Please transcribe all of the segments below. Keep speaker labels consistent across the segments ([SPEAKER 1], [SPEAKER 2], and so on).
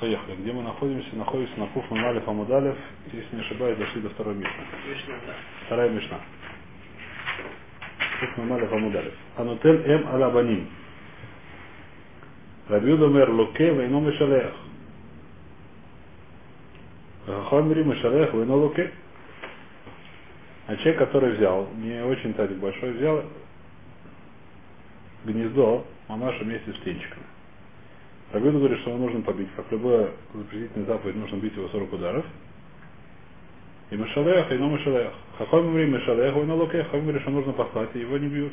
[SPEAKER 1] Поехали. Где мы находимся? Находимся на Куф Мамалев Амудалев. Если не ошибаюсь, дошли до второй Мишны.
[SPEAKER 2] Мишна, да.
[SPEAKER 1] Вторая Мишна. Куф Мамалев Амудалев. Анутель Эм Алабаним. Рабиуда Мер Луке Вейно Мишалех. Хомри Мишалех Вейно Луке. А человек, который взял, не очень тазик большой, взял гнездо мамаша вместе с птенчиками. Рабиуда говорит, что его нужно побить. Как любая запретительная заповедь, нужно бить его 40 ударов. И Мишалех, и но Мишалех. Хахом говорит Мишалех, и на луке. Хахом говорит, что нужно послать, и его не бьют.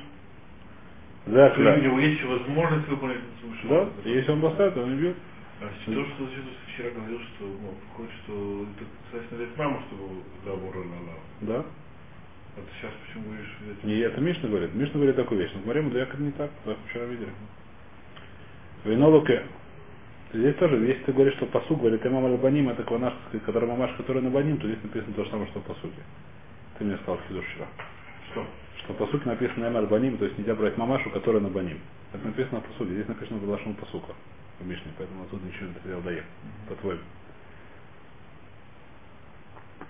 [SPEAKER 1] За
[SPEAKER 3] То есть у него есть возможность выполнить.
[SPEAKER 1] Да, и если он поставит, его не бьют.
[SPEAKER 3] А то, что Иисус вчера говорил, что ну, хочет, что это соответственно дать маму, чтобы забор
[SPEAKER 1] Да.
[SPEAKER 3] Вот сейчас почему говоришь взять?
[SPEAKER 1] Не это Мишна говорит. Мишна говорит такую вещь. Но Мария Мудаяк это не так, как вчера видели. Вино луке. Здесь тоже, если ты говоришь, что посуг говорит, Эмам Албаним, это кванаш, который мамаш, который на баним, то здесь написано то же самое, что в посуге. Ты мне сказал Хидуш вчера.
[SPEAKER 3] Что?
[SPEAKER 1] Что в посуке написано Эмам Албаним, то есть нельзя брать мамашу, которая на баним. Это написано в посуге. Здесь написано Балашон посука в Мишне, поэтому отсюда ничего не взял дае, по-твоему.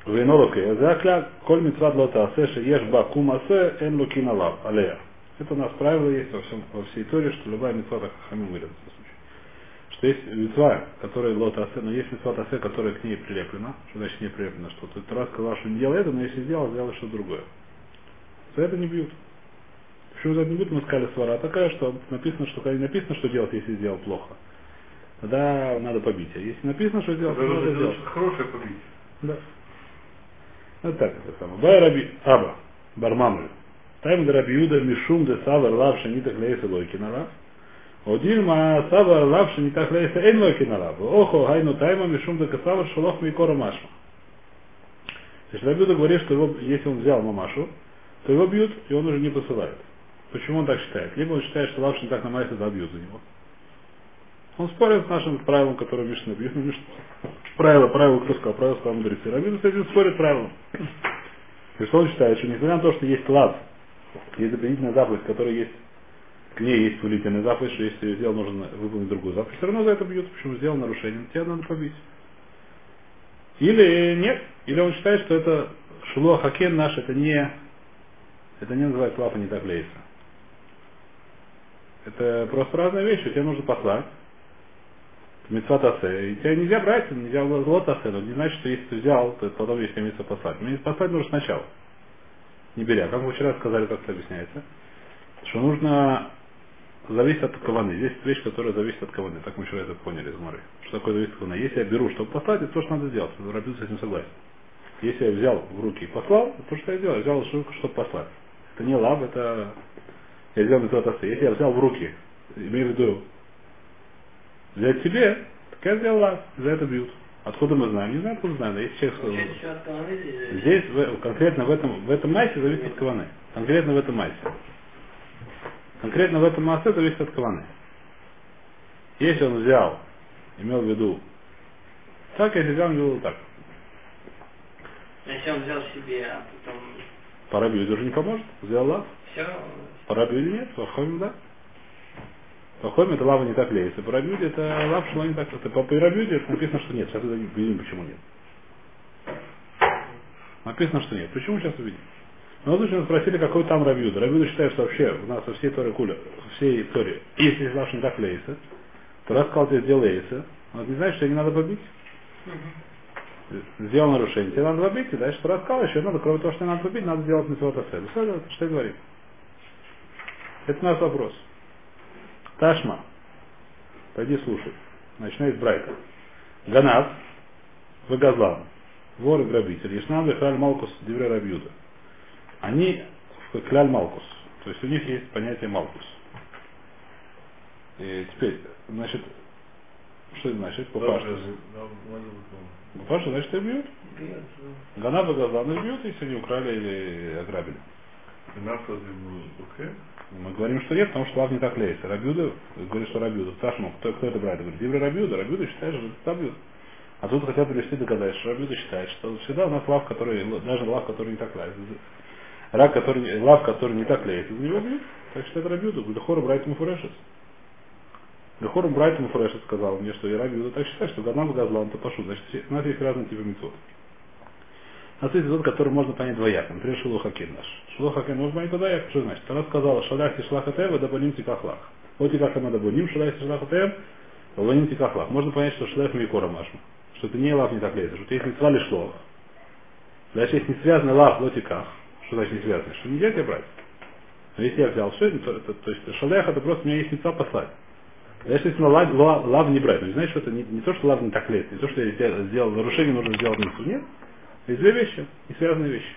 [SPEAKER 1] Вейнолоке, закля, коль митцват лота асе, еш ба кумасе, эн лукин алав, алея. Это у нас правило есть во, всем, во всей Торе, что любая митцва так хамим говорят в этом случае. Что есть митцва, которая лота асе, но есть митцва асе, которая к ней прилеплена. Что значит не прилеплена? Что ты раз сказал, что не делай это, но если сделал, сделал что-то другое. За это не бьют. Почему за это не бьют? Мы сказали свара такая, что написано, что не написано, что делать, если сделал плохо. Тогда надо побить. А если написано, что сделать, то
[SPEAKER 3] Даже
[SPEAKER 1] надо
[SPEAKER 3] что-то хорошее побить.
[SPEAKER 1] Да. Ну так это самое. Бай Раби Аба, Бармамры. Тайм Раби Юда Мишум де Савар Лавша не так лейса лойкина лав. Один ма Савар Лавша не так лейса эн лойкина лав. Охо гайну тайма Мишум де Касавар Шалох Микора Машма. То есть Раби Юда говорит, что его, если он взял мамашу, то его бьют, и он уже не посылает. Почему он так считает? Либо он считает, что Лавша не так на майсе добьют за него. Он спорит с нашим правилом, которое Мишна бьет. Мишна. Правило, правило, кто сказал, правило сказал мудрецы. Рабин с этим спорит правилом. И что он считает, что несмотря на то, что есть лав, есть запретительная заповедь, которая есть, к есть повелительная заповедь, что если сделал, нужно выполнить другую заповедь, все равно за это бьют, почему сделал нарушение, тебя надо побить. Или нет, или он считает, что это шилуа хакен наш, это не, это не называется лав, а не так. Это просто разные вещи, тебе нужно послать, Митцват асе. И тебя нельзя брать, нельзя лот асе, но не значит, что если ты взял, то потом есть митцва послать. Мне послать нужно сначала. Не беря. Как мы вчера сказали, как это объясняется. Что нужно зависит от каваны. Здесь вещь, которая зависит от каваны. Так мы вчера это поняли из Мары. Что такое зависит от каваны? Если я беру, чтобы послать, это то, что надо сделать. Рабин с этим согласен. Если я взял в руки и послал, это то, что я делал. Я взял штуку, чтобы послать. Это не лав, это я митцват асе. Если я взял в руки, имею в виду взять себе, так я сделал лав, за это бьют. Откуда мы знаем? Не знаю, откуда знаем. Есть человек сказал.
[SPEAKER 2] Здесь
[SPEAKER 1] в- конкретно в этом, в этом массе зависит от каваны. Конкретно в этом массе. Конкретно в этом массе зависит от каваны. Если он взял, имел в виду так, если взял, имел в виду так.
[SPEAKER 2] Если он взял себе, а потом
[SPEAKER 1] Пора бьют уже не поможет. Взял лав.
[SPEAKER 2] все,
[SPEAKER 1] Пора бьют нет. Вахомим да. Вахомим это лава не так леется. Пора бьют это лав шло не так. Это по пирабьюде это написано, что нет. Сейчас увидим, почему нет. Написано, что нет. Почему сейчас увидим? Но вот нас спросили, какой там Рабиуда. Рабиуда считает, что вообще у нас во всей Торе Куля, во всей Торе, если лав не так леется, то раз сказал тебе сделал леется, он не знает, что не надо побить. Сделал нарушение, тебе надо побить, и дальше раз сказал, еще надо, кроме того, что надо побить, надо сделать. Все, это что я говорю. Это наш вопрос. Ташма. Пойди слушай. Начинай с Брайта. Ганав. Вагазлан. Вор и грабитель. Ешнам Вехраль Малкус Дивре Рабьюда. Они Кляль Малкус. То есть у них есть понятие Малкус. И теперь, значит, что это значит? Папаша. Папаша, значит, их бьют.
[SPEAKER 2] бьет.
[SPEAKER 1] Ганав и Газлан их бьют, если они украли или ограбили. Мы говорим, что нет, потому что лав не так леется. Рабюда, говорит, что Рабюда. Ташму, кто, кто это брать? Говорит, Диври Рабюда. Рабюда считает, что это Рабюда. А тут хотят привести доказать, что Рабюда считает, что всегда у нас лав, который, даже лав, который не так леется. Рак, который, лав, который не так леется, за него бьют. Так что это Рабюда. Гудахора брать ему фурешес. Лехору Брайту Муфреша сказал мне, что Ираби Юда так считает, что Гаднам Газлан то пашу. Значит, у нас есть разные типы мецод. У нас есть тот, который можно понять двояко. Например, Шилухакин наш. Шилухакин можно понять двояко. Что значит? Она сказала, Шалях и Шлахатева, дабаним тикахлах. Вот и как она дабаним, Шалях и Шлахатева, дабаним тикахлах. Можно понять, что Шлях Микора Машма. Что это не лав не так лезет. Что есть мецва ли шлох. Дальше есть не связанный лав лотиках. Что значит не связанный? Что нельзя тебе брать. Но если я взял все, то, то, то есть шалях это просто у меня есть мецва послать. Дальше если лав, лав, лав не брать. Ну, знаешь, что это не, не то, что лав не так лезет, не то, что я сделал, сделал нарушение, нужно сделать мецву. Нет. Это две вещи, не связанные вещи.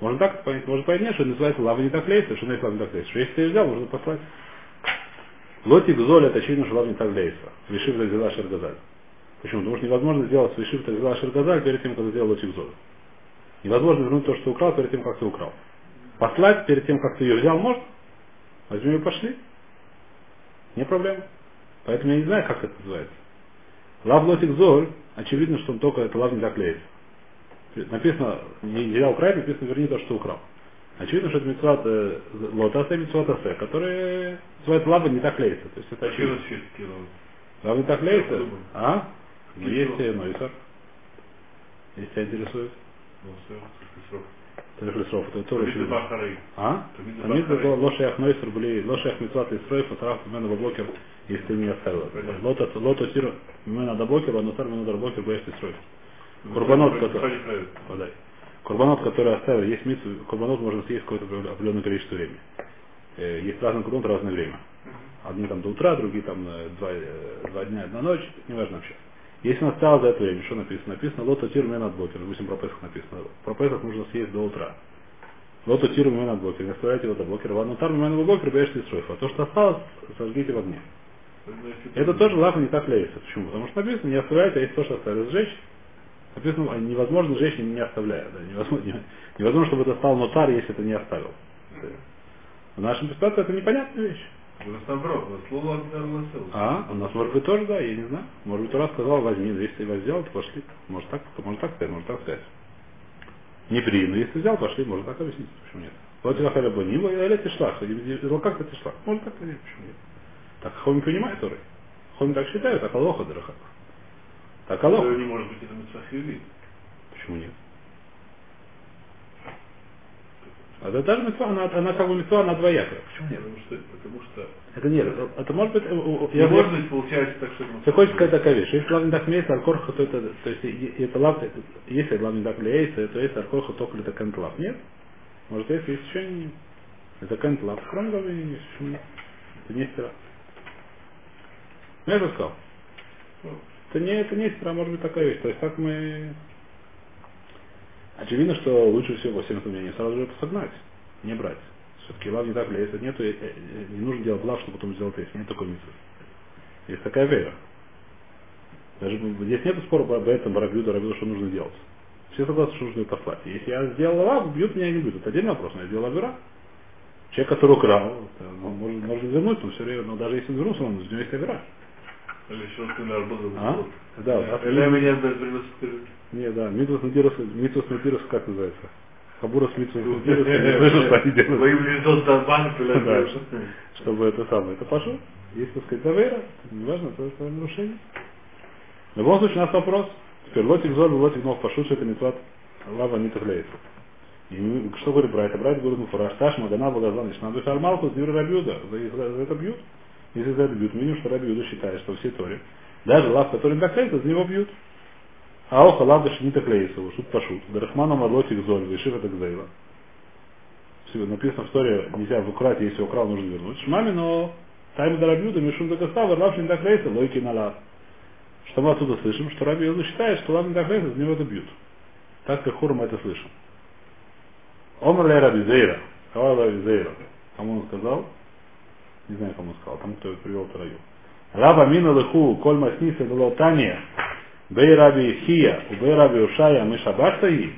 [SPEAKER 1] Можно так понять, можно понять, что называется лава не так лейся, что называется лава не так лейся. Что если ты взял, можно послать. Лотик золь это очевидно, что лава не так лейса. Вишив взяла шергазаль. Почему? Потому что невозможно сделать вишив взяла шергазаль перед тем, ты сделал лотик золь. Невозможно вернуть то, что украл, перед тем, как ты украл. Послать перед тем, как ты ее взял, можно? Возьми ее пошли. Не проблема. Поэтому я не знаю, как это называется. Лав лотик золь, очевидно, что он только это лав не лейса написано, не взял украсть, написано верни то, что украл. Очевидно, что это митцват э, лотаса и митцват асе, которые называют лава не так лейся. То есть это очевидно. Лава не так лейся? А? Есть Нойсар. Если тебя интересует. Лесров, это тоже очевидно. А? Тамид лошаях Нойсар были лошаях митцват и строев, фотограф именно в блокер, если не оставил. Лото тир именно до блокера, но сар именно до блокер, боишь строев. Курбанот, который, подай. Курбанот, который оставил, есть митсу, курбанот можно съесть какое-то определенное количество времени. Э, есть разный курбанот, разное время. Одни там до утра, другие там два, э, два дня, одна ночь, неважно вообще. Если оставил за это время, что написано? Написано лото тир мен от блокер, допустим, про Песах написано. Про Песах нужно съесть до утра. Лото тир мен от блокер, не оставляйте его до блокера. Ванну тар мен блокер, бежите из А то, что осталось, сожгите в огне. Это тоже лафа не так леется. Почему? Потому что написано, не оставляйте, а если то, что оставили сжечь, Написано, а невозможно женщине не оставляя. Да, невозможно, невозможно, чтобы это стал нотар, если это не оставил. В нашем ситуации это непонятная вещь. А, у нас может быть тоже, да, я не знаю. Может быть, раз сказал, возьми, но если его взял, то пошли. Может так, может так сказать, может так сказать. Не при, но если взял, пошли, можно так объяснить, почему нет. Вот я хотя бы не или ты или как ты шлах, может так сказать, почему нет. Так Хомин понимает, Торы. Хомин так считают, а Алоха Драха. Так Аллах.
[SPEAKER 3] не может быть это.
[SPEAKER 1] Почему нет? А это даже митцва, она, она как бы митцва, она двоякая. Почему нет?
[SPEAKER 3] Потому что, потому что
[SPEAKER 1] это нет, это может быть...
[SPEAKER 3] Не я, может быть, получается так, что...
[SPEAKER 1] Ты хочешь сказать такая вещь, если лавин так мейс, алкорха, то это, то есть, это лав, если лавин так лейса, то есть алкорха только это кантлав. Нет? Может, если есть еще не... Это кантлав. Кроме того, не почему? Это не стира. Ну, я же сказал. Ну, это не, это не стира, может быть такая вещь. То есть так мы... Очевидно, что лучше всего, по всем мнениям, сразу же согнать, не брать. Все-таки лав не так ли, если нету, э, э, не нужно делать лав, чтобы потом сделать если нет такой митцвы. Есть такая вера. Даже здесь нет спора об этом, Барабюда, Рабюда, что нужно делать. Все согласны, что нужно послать. Если я сделал лав, бьют меня не бьют. Это отдельный вопрос, но я сделал авера. Человек, который украл, может, может вернуть, но все время, но даже если он вернулся, он, у него есть авера.
[SPEAKER 3] Или еще ты работал.
[SPEAKER 1] А? Да,
[SPEAKER 3] Или меня без
[SPEAKER 1] Не, да, Митвус Надирус, Митвус Надирус как называется? Хабурас Митвус Надирус, не слышал, что они делают.
[SPEAKER 3] Вы им
[SPEAKER 1] чтобы это самое, это пошло. Если, так сказать, завера, неважно, это, это нарушение. В любом случае, у нас вопрос. Теперь лотик зор, лотик ног пошут, это митват лава не тахляется. И что говорит Брайт? Брайт говорит, ну, фараш таш, магана, благозван, ишна, душа армалку, дивер рабиуда. За это бьют. Если за это бьют, минимум, что Раби Юда считает, что все Торе, даже лав, который так клеится, за него бьют. А оха лав даже не так клеится, шут пошут. Дарахмана марлотик золь, вышив это гзейла. Написано в истории, нельзя украть, если украл, нужно вернуть. Шмами, но тайм до Раби Юда, мишум до Гастава, лав не так клеится, лойки на лав. Что мы отсюда слышим, что Раби Юда считает, что лав не так клеится, за него это бьют. Так как Хур мы это слышим. Омр Раби Зейра, Кавай Раби Зейра. Кому он сказал? Не знаю, кому сказал, тому, кто привел Тараю. Раба мина лыху, коль масниса лотания, бей раби хия, у бей раби ушая, мы шабашта и.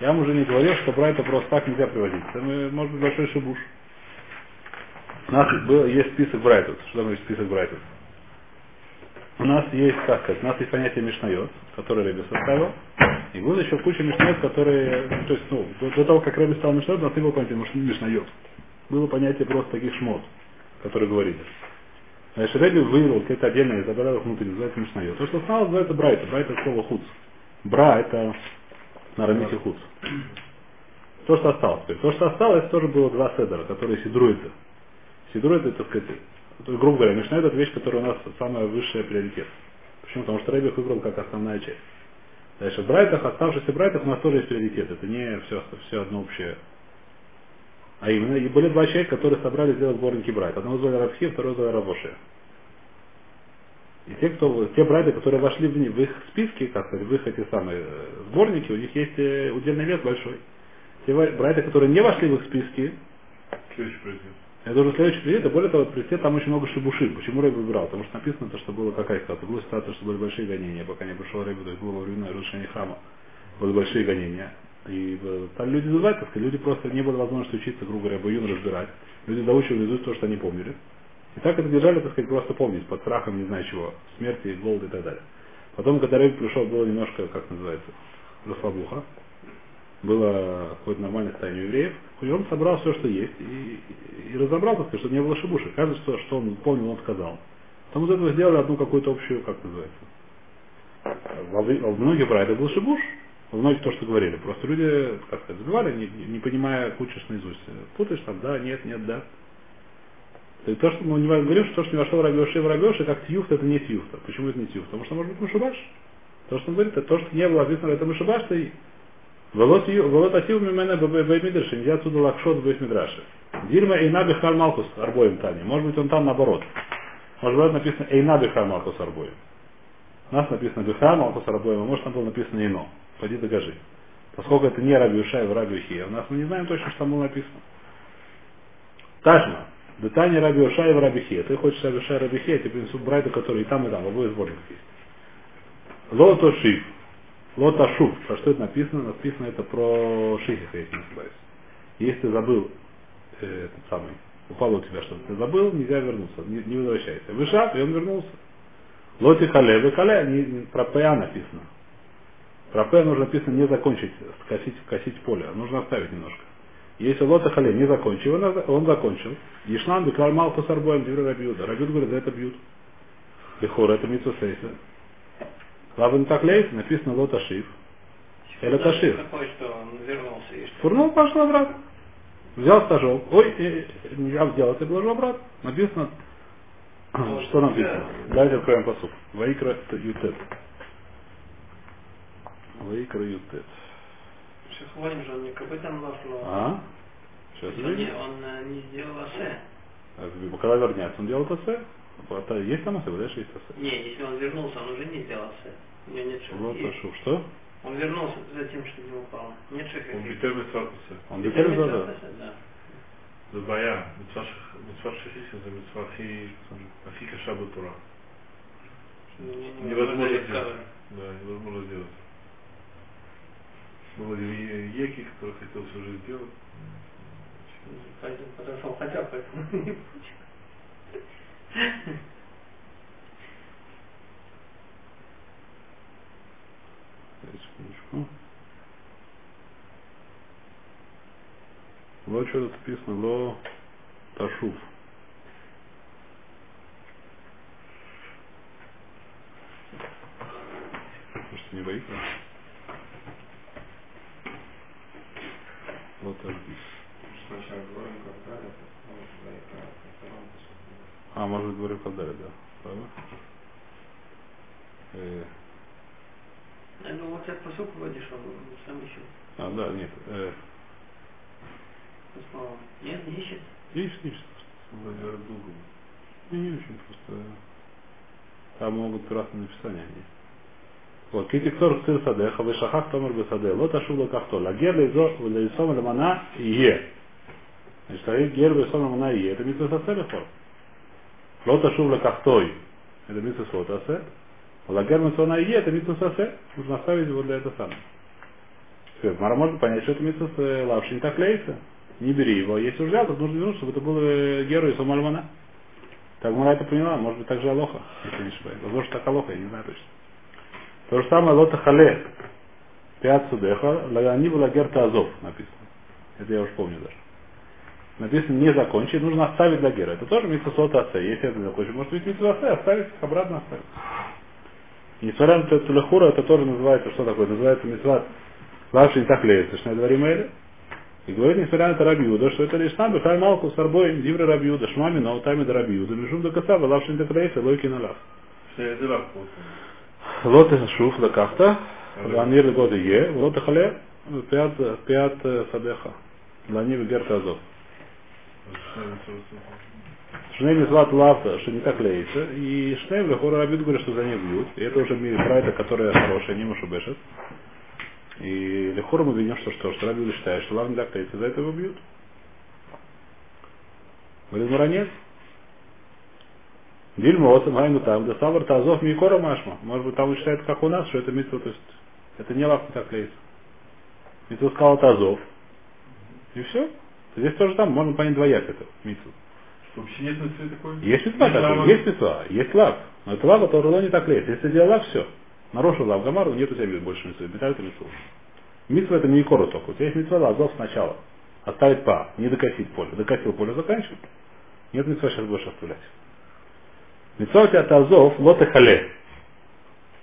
[SPEAKER 1] Я вам уже не говорил, что это просто так нельзя приводить. Это может быть большой шибуш. У нас был, есть список ברייתות. Что там есть список ברייתות? У нас есть, как сказать, у нас есть понятие משניות, которое רבי составил, и было еще куча משניות, которые, ну, то есть, ну, до, того, как רבי стал משניות, у нас не было понятия משניות. Было понятие просто таких шмот который говорит. Значит, רבי вывел какие-то отдельные, забрал их внутрь, называется משניות. То, что осталось, называется ברייתא. ברייתא это слово חוץ. ברא это на ארמית е חוץ. То, что осталось. То, что осталось, тоже было два седера, которые сидруются. Сидрует это, так сказать, то есть, грубо говоря, Мишна это вещь, которая у нас самая высшая приоритет. Почему? Потому что Рэбби их выбрал как основная часть. Дальше в Брайтах, оставшихся Брайтах у нас тоже есть приоритет. Это не все, все одно общее. А именно, и были два человека, которые собрались сделать сборники Брайт. Одного звали Рабхи, второго звали Рабоши. И те, кто, те брайты, которые вошли в, в их списки, как сказать, в их эти самые э, сборники, у них есть э, удельный вес большой. Те брайты, которые не вошли в их списки, это уже следующий приоритет, и более того, в там очень много шибуши. Почему Рэбби выбрал? Потому что написано, то, что было какая ситуация. Была ситуация, что были большие гонения, пока не пришел Рэбби, то есть было во время разрушения храма. Были большие гонения. И э, там люди забывают, так сказать, люди просто не было возможности учиться, грубо говоря, Баюн разбирать. Люди заучивали изусть то, что они помнили. И так это держали, так сказать, просто помнить, под страхом не знаю чего, смерти, голода и так далее. Потом, когда Рэбби пришел, было немножко, как называется, расслабуха. Было какое-то нормальное состояние евреев. И он собрал все, что есть, и, и, разобрал, так сказать, чтобы не было шибуши. Каждый, что, он помнил, он сказал. Потом из этого сделали одну какую-то общую, как называется. Во многих брайдах был шибуш, многих то, что говорили. Просто люди, как сказать, забивали, не, не, понимая, учишь наизусть. Путаешь там, да, нет, нет, да. И то, что мы не говорим, что то, что не вошел в Рабиоши в Рабиоши, как тьюфт, это не тьюфт. Почему это не тьюфт? Потому что может быть мышибаш. То, что он говорит, это то, что не было описано, это мышибаш, и Волот асил мимена беймидрши, нельзя отсюда лакшот беймидраши. Дильма эйна бихар малкус арбоем тани. Может быть он там наоборот. Может быть написано эйна бихар арбоем. У нас написано бихар малкус арбоем, а может там было написано ино. Пойди докажи. Поскольку это не Раби Ушай в Раби Ухия, у нас мы не знаем точно, что там было написано. Тажма. Детание Раби Ушай в Раби Хия. Ты хочешь Раби Ушай Раби Хия, тебе принесут брайда, который и там, и там, в обоих сборниках есть. Лото Шиф. Лота Шуф. Про что это написано? Написано это про Шихиха, если не ошибаюсь. Если ты забыл э, этот самый, упало у тебя что-то, ты забыл, нельзя вернуться, не, не возвращайся. Вышаг, и он вернулся. Лоти хале, хале, про ПА написано. Про П нужно написано не закончить, косить, косить поле, нужно оставить немножко. Если лота хале не закончил, он, он закончил. Ешнан беклар малку с арбоем, дивер рабьют. Рабьют говорит, за это бьют. Бехор, это митсусейса. Лаван таклейс, написано лот ашиф. Или ташиф. Фурнул, пошел обратно. Взял стажок. Ой, э, э, я взял это и положил обратно. Написано, что написано. Давайте откроем посуд. Ваикра ютет. Ваикра ютет.
[SPEAKER 2] Психологим же он не копытом нос, но...
[SPEAKER 1] А? Сейчас
[SPEAKER 2] он, не, он э, не сделал асе.
[SPEAKER 1] Когда вернется, он делает асе. Это есть там асе, дальше есть асе.
[SPEAKER 2] Не, если он вернулся, он уже не сделал асе. У него нет шага.
[SPEAKER 1] Вот ашу. Что?
[SPEAKER 2] Он вернулся за тем, что не упал. Нет шага.
[SPEAKER 3] Он битер митцватуса.
[SPEAKER 1] Он деталь задал.
[SPEAKER 2] Да.
[SPEAKER 3] זה בעיה, מצווה שלישית זה מצווה הכי, הכי קשה בתורה. Невозможно сделать. Да, невозможно сделать. Был Еки, который хотел всю жизнь сделать.
[SPEAKER 2] Подошел хотя бы, поэтому не получил.
[SPEAKER 1] Секундочку. Вот что тут написано, ло ташуф. Может, не боится? Вот ташбис. А, может быть, говорю Калдаре, да. Правда? Э,
[SPEAKER 2] Ну вот этот посук вводишь, он сам ищет.
[SPEAKER 1] а, да, нет. Э.
[SPEAKER 2] Нет, не ищет.
[SPEAKER 1] Видишь, видишь,
[SPEAKER 3] Вроде долго.
[SPEAKER 1] не, не очень просто. Там могут разные написания они. Вот, китиктор цир садеха, вышахах томер бесаде, лот ашула кахто, лагер лейзо, лейсом ламана е. Значит, лагер гер лейсом ламана е, это митсва сасе лехор. Лот ашула кахтой, это митсва сотасе. Лагер митсва е, это митсва сасе. Нужно оставить его для этого самого. Мара может понять, что это митсва лавши не так клеится. Не бери его. Если уже взял, то нужно вернуть, чтобы это был герой Сомальмана. Так Мара это поняла, может быть так же Алоха, если не ошибаюсь. Возможно, так Алоха, я не знаю точно. То же самое Лота Хале. Пят Судеха, они была Герта Азов написано. Это я уж помню даже. написано не закончить, нужно оставить для гера. Это тоже митцвот асе. Если это закончить, может быть митцвот асе, оставить обратно оставить. И несмотря на то, что лехура, это тоже называется, что такое? Называется митцвот Лавши не так леется, что дворим эли. И говорит, несмотря на это Рабиуда, что это лишь сам Бехай Малку с Арбоем, Дивра Рабиуда, Шмами, но Тами да Рабиуда, Мишум до Касава, Лавши не так леется, Лойки на лоты шуф лакахта, ванир годы е, лоты хале, пят, пят садеха, лани вегерта азов. Шней мизлат лавта, что не так леется, и Шней Лехора Рабит говорит, что за ней бьют, и это уже мир Прайда, которая хорошая, не Мушубешет. И Лехора мы видим, что что, что Рабит считает, что лавна так леется, за это его бьют. Говорит, Муранец, Дильма отцем гайну там, да савар тазов микора машма. Может быть, там считает, как у нас, что это митва, то есть это не лав не так леется. Митва сказал тазов. И все. Здесь тоже там, можно понять двояк это.
[SPEAKER 3] Что вообще нет митцвы такой?
[SPEAKER 1] Есть такой,
[SPEAKER 3] лава?
[SPEAKER 1] есть митва, есть лав. Но это лава, которая не так лезет. Если сделал лав, все. Нарушил лав гамару, нет у тебя больше митвы. Металл это митву. Митва это не икору только. У тебя есть митва лазов сначала. Оставить па, не докосить поле. Докосил поле, заканчивай. Нет митва сейчас будешь оставлять. Митва у тебя тазов, лоты хале.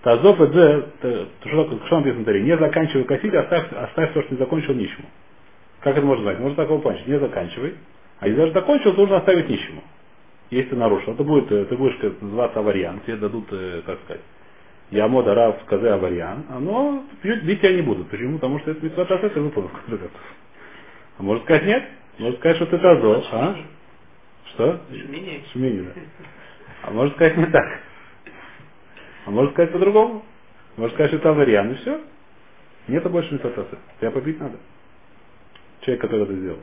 [SPEAKER 1] Тазов это, это что, что написано Таре? Не заканчивай косить, оставь, оставь то, что не закончил нищему. Как это можно знать? Можно такого понять. Не заканчивай. А если даже закончил, то нужно оставить нищему. Если ты нарушил. Это будет, э, ты будешь как называться аварьян. Тебе дадут, э, как сказать, Ямода Рав сказай аварьян. А, Но бить тебя не будут. Почему? Потому что это митцва тасет, ты выполнил. в конце концов. А может сказать нет? Может сказать, что ты тазол. А? Что?
[SPEAKER 2] Шмини.
[SPEAKER 1] Шмини, да. А может сказать не так. А может сказать по-другому. Может сказать, что это аварьян, и все. Нет больше митцватасы. Тебя побить надо. Человек, который это сделал.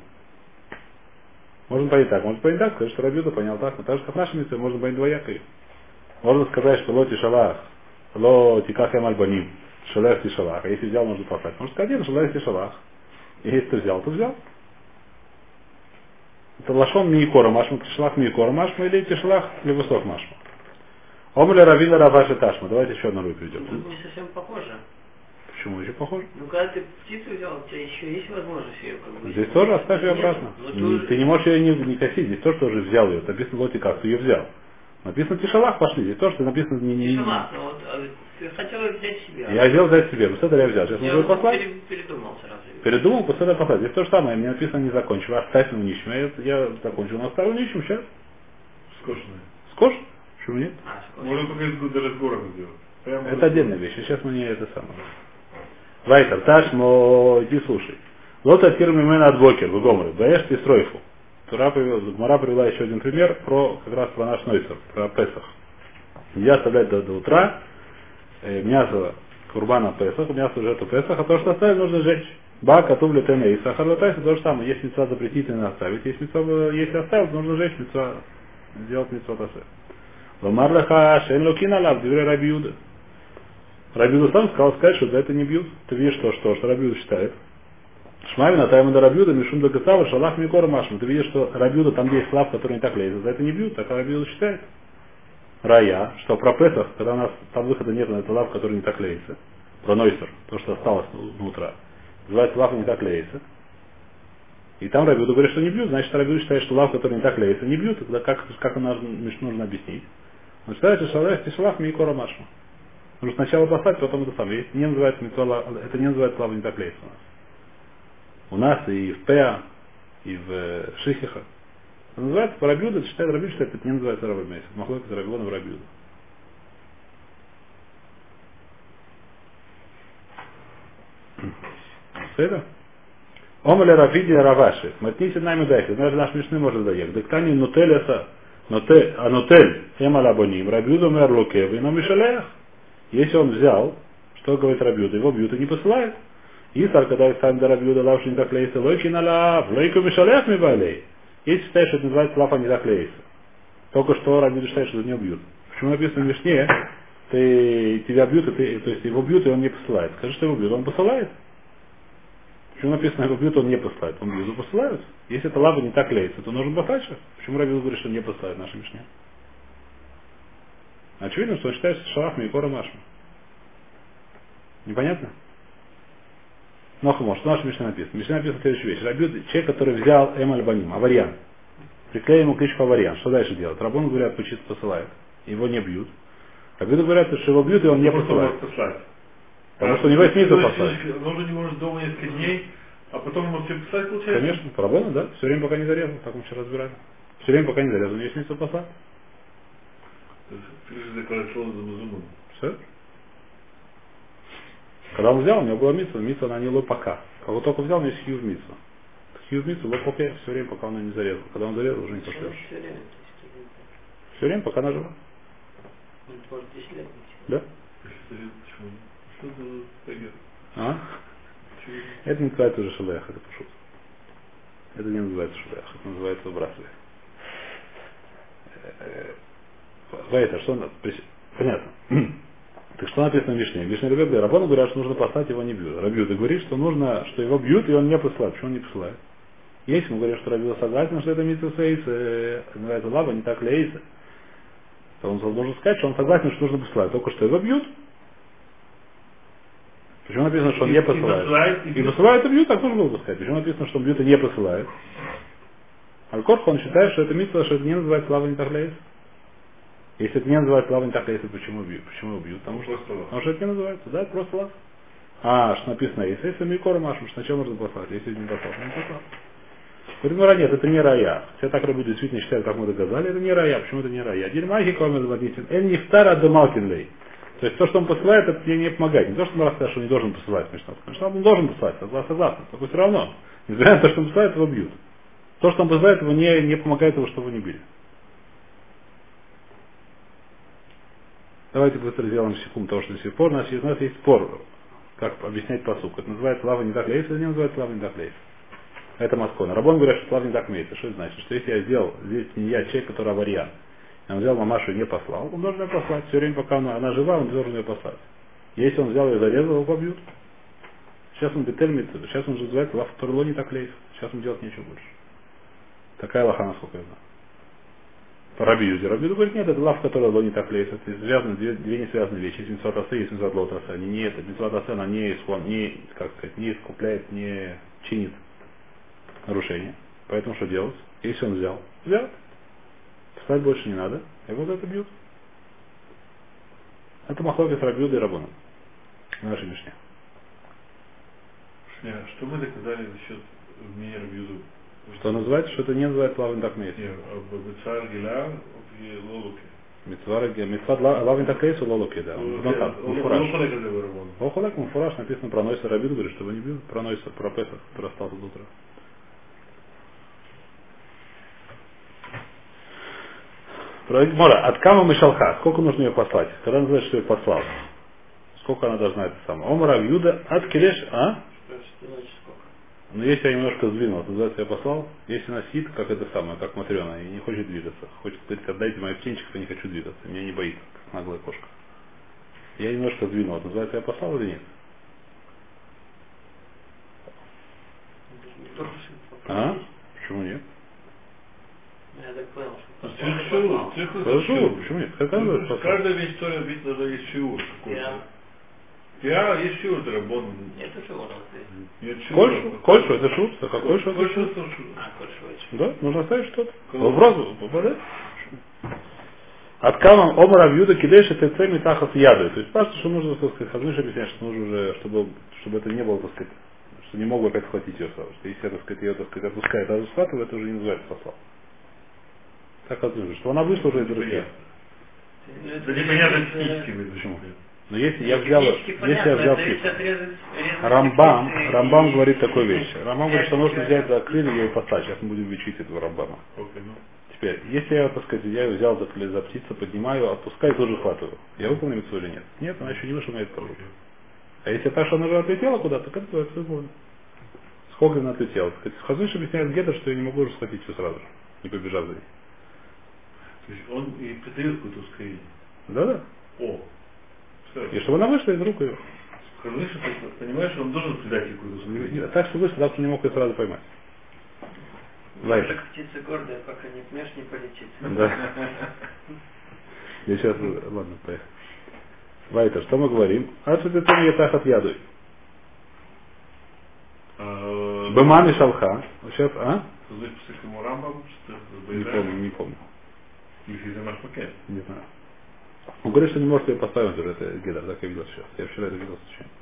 [SPEAKER 1] Можно понять так, можно понять так, сказать, что Рабиуда понял так, но так же, как наша митцва, можно понять двояко. Можно сказать, что лоти шалах, ло тиках эм альбаним, шалах тишалах. А если взял, можно послать. Можно сказать, нет, шалах тишалах. И если ты взял, то взял. Это лашон миикора машма, тишалах миикора машма или тишалах левусов машма. Омля равина раваши ташма. Давайте еще одну руку приведем.
[SPEAKER 2] Тут не совсем похоже.
[SPEAKER 1] Почему еще похоже?
[SPEAKER 2] Ну, когда ты птицу взял, у тебя еще есть возможность ее как бы...
[SPEAKER 1] Здесь тоже оставь ее
[SPEAKER 2] Нет,
[SPEAKER 1] обратно.
[SPEAKER 2] ну, ты
[SPEAKER 1] Ты не можешь ее не, не косить. Здесь тоже тоже взял ее. Написано лоти как, ты ее взял. Написано тишалах пошли. Здесь тоже написано не, не, не-
[SPEAKER 2] Шалах, ну вот, а ты хотел ее взять себе.
[SPEAKER 1] Я взял взять себе. Вот это я взял. Сейчас
[SPEAKER 2] Я
[SPEAKER 1] могу послать.
[SPEAKER 2] пере- передумал сразу.
[SPEAKER 1] Передумал, после этого послать. Здесь то же самое. Мне написано не закончил. Оставь его нищим. Я, я закончил, но оставил нищим. Сейчас.
[SPEAKER 3] Скошенное.
[SPEAKER 1] Скош? Почему нет?
[SPEAKER 2] А?
[SPEAKER 3] Можно только из даже с гором сделать. Прямо
[SPEAKER 1] Это отдельная вещь. Сейчас мы не это самое. Вайтер, таш, но иди слушай. Лота фирмы мена от Бокер, в Гомры, Баэш Тистройфу. Тура привела, Гмара привела еще один пример про как раз про наш Нойсер, про Песах. Нельзя оставлять до, до утра э, мясо курбана Песах, мясо жертвы Песах, а то, что оставить, нужно сжечь. Ба, катуб, летене и сахар латайса, то же самое. Есть мецва запретительно оставить, есть мецва, если оставить, нужно сжечь мецва, сделать мецва тасе. Ламар леха шен лукина лав, дивре раби Юда. Рабиуда сам сказал сказать, что за это не бьют. Ты видишь что, что, что Рабиуда считает. Шмамина тайма до Рабиуда, Мишум до Гацава, Шалах Микора Машма. Ты видишь, что Рабиуда там есть слав, который не так лезет. За это не бьют, так Рабиуда считает. Рая, что про Песах, когда у нас там выхода нет на этот лав, который не так леется. Про Нойсер, то, что осталось на утро. Называется лав не так леется. И там Рабиуда говорит, что не бьют, значит Рабиуда считает, что лав, который не так леется, не бьют. Тогда как, как Мишну нужно объяснить? Он считает, что Шалах Тишалах Микора Машма. Нужно сначала послать, потом это самое. Если не называется митцва, это не называется слава не так лейс у нас. У нас и в Пеа, и в э, Шихиха. Это называется это считает Рабиуд, считает, это не называется Раби Мейс. Махлок это Рабиона в Это? Омале Равиди Раваши. Матниси нами дайте. Даже наш Мишны может доехать. Дектани нутелеса, ноте, а нотель, эмалабоним, Рабиуду мэр лукев, и на Мишалеях. Если он взял, что говорит Рабиуда, его бьют и не посылает. Исар, когда до Рабиуда лавши не так лейся, лойки на лав, лойку мишалех ми балей. Если считаешь, что это называется лафа не так лейся. Только что Рабиуда считает, что за него бьют. Почему написано в Мишне, ты, тебя бьют, и ты, то есть его бьют, и он не посылает. Скажи, что его бьют, он посылает. Почему написано, бьют, он не посылает? Он и посылают. Если это лава не так лейся, то послать сейчас. Почему Рабиуда говорит, что не посылает в нашей Мишне? Очевидно, что он считает, что шалах Микора Машма. Непонятно? Нохамош, что наша Мишна написано? Мишна написано следующую вещь. Рабют, человек, который взял Эм Альбаним, авариан, приклеил ему кличку авариан, что дальше делать? Рабон, говорят, почисто посылает. Его не бьют. Рабют говорят, что его бьют, и он не посылает. Потому что у него есть смысл
[SPEAKER 3] То есть,
[SPEAKER 1] послать.
[SPEAKER 3] Он уже не может дома несколько дней, а потом ему все писать получается?
[SPEAKER 1] Конечно, проблема, да? Все время пока не зарезал, так мы вчера разбирали. Все время пока не зарезал, у него есть.
[SPEAKER 3] То есть, Ты же декларационно за музуму.
[SPEAKER 1] Все. Когда он взял, у него была митва, митва на нило пока. Когда он только взял, у него есть хьюв митва. Хьюв митва было пока все время, пока он ее не зарезал. Когда он зарезал, уже не пошлешь.
[SPEAKER 2] все время?
[SPEAKER 1] Все время, пока она жива.
[SPEAKER 2] Он может 10 лет.
[SPEAKER 1] Да?
[SPEAKER 3] Ты? Что за пойдет?
[SPEAKER 1] А?
[SPEAKER 3] Почему?
[SPEAKER 1] Это не называется уже шалех, это пошут. Это не называется шалех, это называется выбрасывание. Ваита, что он... прис- Понятно. Так что написано в Мишне? В Мишне Рабиуда говорит, Рабон говорят, что нужно послать, его не бьют. Рабиуда говорит, что нужно, что его бьют, и он не посылает. Почему он не посылает? Если ему говорят, что Рабиуда согласен, что это митсва сейс, э, называется лава, не так лейса, то он должен сказать, что он согласен, что нужно посылать. Только что его бьют. Почему написано, что он не посылает?
[SPEAKER 3] и
[SPEAKER 1] посылает и бьют, так тоже было бы сказать. Почему написано, что он бьют и не посылает? Аль-Корх, он считает, что это митва, что это не называется лава не так лейс. Если это не называется лава не то почему бьют? Почему его бьют? Потому что, потому что это не называется, да, это просто лав. А, что написано, если если Микора Машем, что на чем можно послать? Если не послал, не послал. Говорит, ну, нет, это не рая. Все так рабы действительно считают, как мы доказали, это не рая. Почему это не рая? Дерьмахи кроме заматисин. Эн не втара демалкинлей. То есть то, что он посылает, это мне не помогает. Не то, что мы рассказали, что он не должен посылать. Потому что он должен посылать, согласен, согласен. Только все равно. Несмотря на то, что он посылает, его бьют. То, что он посылает, его не, не помогает его, чтобы его не били. Давайте быстро сделаем секунд того, что до сих пор у нас, у нас есть спор, как объяснять посук. Это называется лава не так лейс, или не называется лава не так лейс. Это Москва. Рабон говорят, что лава не так имеется. Что это значит? Что если я сделал, здесь не я, человек, который авариан, он взял мамашу и не послал, он должен ее послать. Все время, пока она, она жива, он должен ее послать. Если он взял ее и зарезал, его побьют. Сейчас он бетельмит, сейчас он же называется лав торло не так лейс. Сейчас он делать нечего больше. Такая лоха, насколько я знаю. По Раби Юзе. Раби Юзе говорит, нет, это лав, который ло не так лейс. Это связаны, две, две не связанные вещи. Есть митцват есть митцват лот асы. Они не это. Митцват асы, она не, искон, не, как сказать, не искупляет, не чинит нарушение. Поэтому что делать? Если он взял, взял. Встать больше не надо, и вот это бьют. Это махлоки с Рабиуда и Рабоном. В нашей Мишне.
[SPEAKER 3] Не, Что мы доказали за счет мнения Рабьюзу?
[SPEAKER 1] Что называется, что это не называется лавин так мейс.
[SPEAKER 3] Не, об Бецар Гиля и Лолуке.
[SPEAKER 1] Митцват ла- лавин так мейс у лолоки, да. Ну муфураж.
[SPEAKER 3] Лолуке это Барабон.
[SPEAKER 1] Лохолек муфураж написано про Нойса Рабин, говорит, чтобы не бил, про Нойса, про Песах, который остался до утра. Мора, от Кама Мишалха, сколько нужно ее послать? Когда называется, что ее послал? Сколько она должна это самое? Омара Юда от Келеш, а? Но если я немножко сдвинул, то называется я послал. Если она сидит, как это самое, как Матрена, и не хочет двигаться. Хочет говорить, отдайте моих птенчиков, я не хочу двигаться. Меня не боится, как наглая кошка. Я немножко сдвинул, это называется я послал или нет? А? Почему нет?
[SPEAKER 2] Я так понял, что
[SPEAKER 3] Цих шиур, цих
[SPEAKER 1] Хорошо, почему нет?
[SPEAKER 3] Каждая вещь Тора есть шиур.
[SPEAKER 2] Я...
[SPEAKER 3] Я есть шиур, Дарабон.
[SPEAKER 2] Нет, это чего у нас здесь?
[SPEAKER 3] Нет шиура.
[SPEAKER 1] Кольшу? Кольшу это шут? Так а кольшу это
[SPEAKER 3] Кольшу
[SPEAKER 1] шут?
[SPEAKER 3] это шиур.
[SPEAKER 2] А, кольшевич.
[SPEAKER 1] Да, нужно оставить что-то. Вопрос попадает. От камам омара вьюда кидеши ТЦ метахас яду. То есть просто, что нужно, так сказать, Хазмыш объясняет, что нужно уже, чтобы, чтобы это не было, так сказать, что не мог бы опять схватить ее сразу. Что если, так сказать, ее, так сказать, отпускает, а схватывает, это уже не называется послал. Так Хазмыш, что она вышла уже из руки.
[SPEAKER 3] Это непонятно будет.
[SPEAKER 1] Почему? Но если я взял, если я взял птицу, Рамбам, Рамбам говорит такую вещь. Рамбам говорит, что нужно
[SPEAKER 2] взять
[SPEAKER 1] за крылья и послать. Сейчас мы будем учить этого Рамбама.
[SPEAKER 3] Ну.
[SPEAKER 1] Теперь, если я, так сказать, я ее взял за, крылья, за птицу, поднимаю, отпускаю, тут же хватываю. Я выполнил митцву или нет? Нет, она еще не вышла на этот круг. А если так, что она уже отлетела куда-то, так это выполнено. Сколько она отлетела? Хазон Иш объясняет где-то, что я не могу уже схватить все сразу же, не побежав за ней.
[SPEAKER 3] То есть он и придает какое-то ускорение.
[SPEAKER 1] Да-да.
[SPEAKER 3] О, все.
[SPEAKER 1] И чтобы она вышла из рук ее.
[SPEAKER 3] Хазон Иш, ты понимаешь, он должен придать ей какое-то ускорение.
[SPEAKER 1] Так что вышла, так что не мог ее сразу поймать. Лайф.
[SPEAKER 2] Как птица гордая, пока не пнешь, не полетит.
[SPEAKER 1] Да. Я сейчас, ладно, поехали. Вайтер, что мы говорим? А что ты там я так от яду? Бемами шалха. Сейчас, а?
[SPEAKER 3] Что
[SPEAKER 1] Не помню, не помню. Не знаю. Он говорит, что не может ее поставить уже, это Гедер, так я видел сейчас. Я вчера это видел случайно.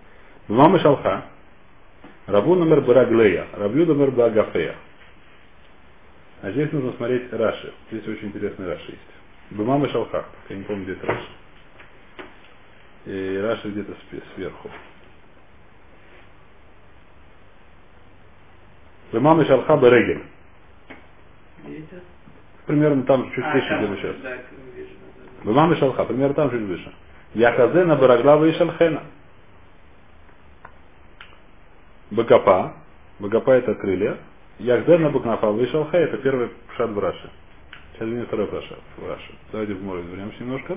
[SPEAKER 1] Бемами шалха. Рабу номер Бараглея. Рабью номер Багафея. А здесь нужно смотреть Раши. Здесь очень интересный Раши есть. Бемамы Шалха. Я не помню, где это Раши. И Раши где-то сверху. Бемамы Шалха Берегель.
[SPEAKER 2] Видите?
[SPEAKER 1] Примерно там чуть
[SPEAKER 2] А,
[SPEAKER 1] выше, где мы сейчас.
[SPEAKER 2] Да.
[SPEAKER 1] Бемамы Шалха. Примерно там чуть выше. Яхазена Бараглава и Шалхена. Бакапа. Бакапа это крылья. Яхдена Бакнафа Вышалха это первый пшат в Раши. Сейчас видим второй пшат в Раши. Давайте в море вернемся немножко.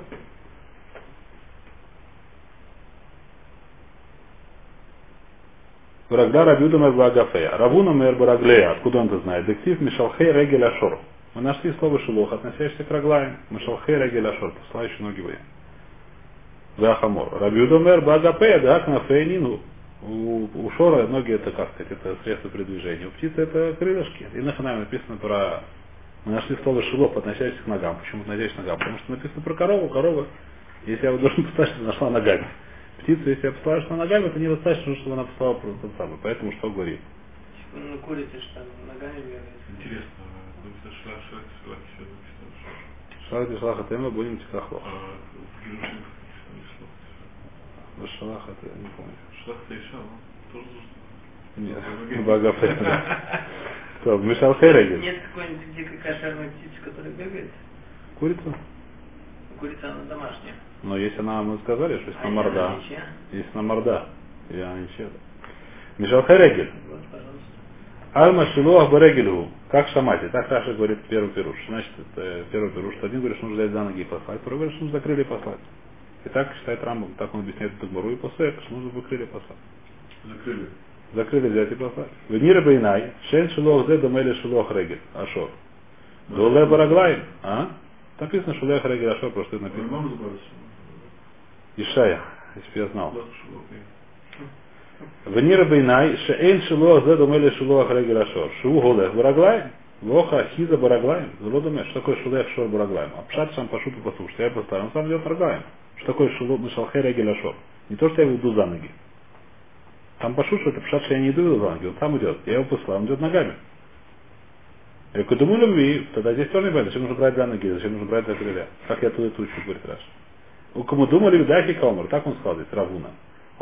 [SPEAKER 1] Барагда Рабюда Мербагафея. Равуна Мербараглея. Откуда он это знает? Дектив Мишалхей Регель Ашор. Мы нашли слово шелух, относящееся к Раглаем. Мишалхей Регель Ашор. Посылающий ноги воин. Захамор. Рабюда Мербагапея. Да, Кнафейнину. У, у Шора ноги это, как сказать, это средство передвижения. У птицы это крылышки. И на Ханаме написано про... Мы нашли слово шелух, относящееся к ногам. Почему относящееся к ногам? Потому что написано про корову. Корова, если я вот должен поставить, что нашла ногами. Птицу, если я поставлю, что ногами, это недостаточно, чтобы она поставила про тот самый. Поэтому что говорит?
[SPEAKER 2] Ну, курица же там ногами бегает.
[SPEAKER 3] Интересно, это Шлах, Шлах, Шлах, еще написано.
[SPEAKER 1] Шалати шалаха тема будем
[SPEAKER 3] написано
[SPEAKER 1] Шалах это не помню.
[SPEAKER 3] Шлах Тайша, ну, тоже
[SPEAKER 1] Нет, Багафе. Что, Мишал Херегель?
[SPEAKER 2] Нет какой-нибудь дикой кошерной птицы, которая бегает?
[SPEAKER 1] Курицу?
[SPEAKER 2] Курица, она домашняя.
[SPEAKER 1] Но если она, мы сказали, что если
[SPEAKER 2] А
[SPEAKER 1] на морда, если на морда, я ничего. Мишал Херегель.
[SPEAKER 2] Вот, пожалуйста.
[SPEAKER 1] Альма Шилуах Барегелю. Как Шамати. Так Раша говорит первый пируш. Значит, это первый пируш. Один говорит, что нужно взять за ноги и послать. Второй говорит, что нужно за крылья послать. И так считает Рамбам. Так он объясняет Тагмару и этого, что нужно за крылья послать.
[SPEAKER 3] Закрыли.
[SPEAKER 1] За крылья взять и послать. Венира Бейнай. Шен Шилуах Зе Домели Шилуах Регель. Ашор. Доле Бараглай. А? Написано Шилуах Регель Ашор, просто это написано. Ишая, если бы я знал. Венира Бейнай, Шеэн Шилуах Зе Домели Шилуах Регель Ашор. Шу Голех Бараглай. Лоха Хиза Бараглаем. Злодоме. Что такое Шулех Шор Бараглаем? А пшат сам пошуту послушай. Что я поставил. Он сам идет Бараглаем. Что такое Шулот Мишалхе Ашор? Не то, что я его за ноги. Там пошут, что это пшат, что я не иду за ноги. Он сам идет. Я его послал, он идет ногами. Я говорю, думаю, любви, тогда здесь тоже не понятно, зачем нужно брать за ноги, зачем нужно брать за крылья. Как я туда это учу, говорит Раш. У кому думали, видахи калмар, так он сказал здесь, Равуна.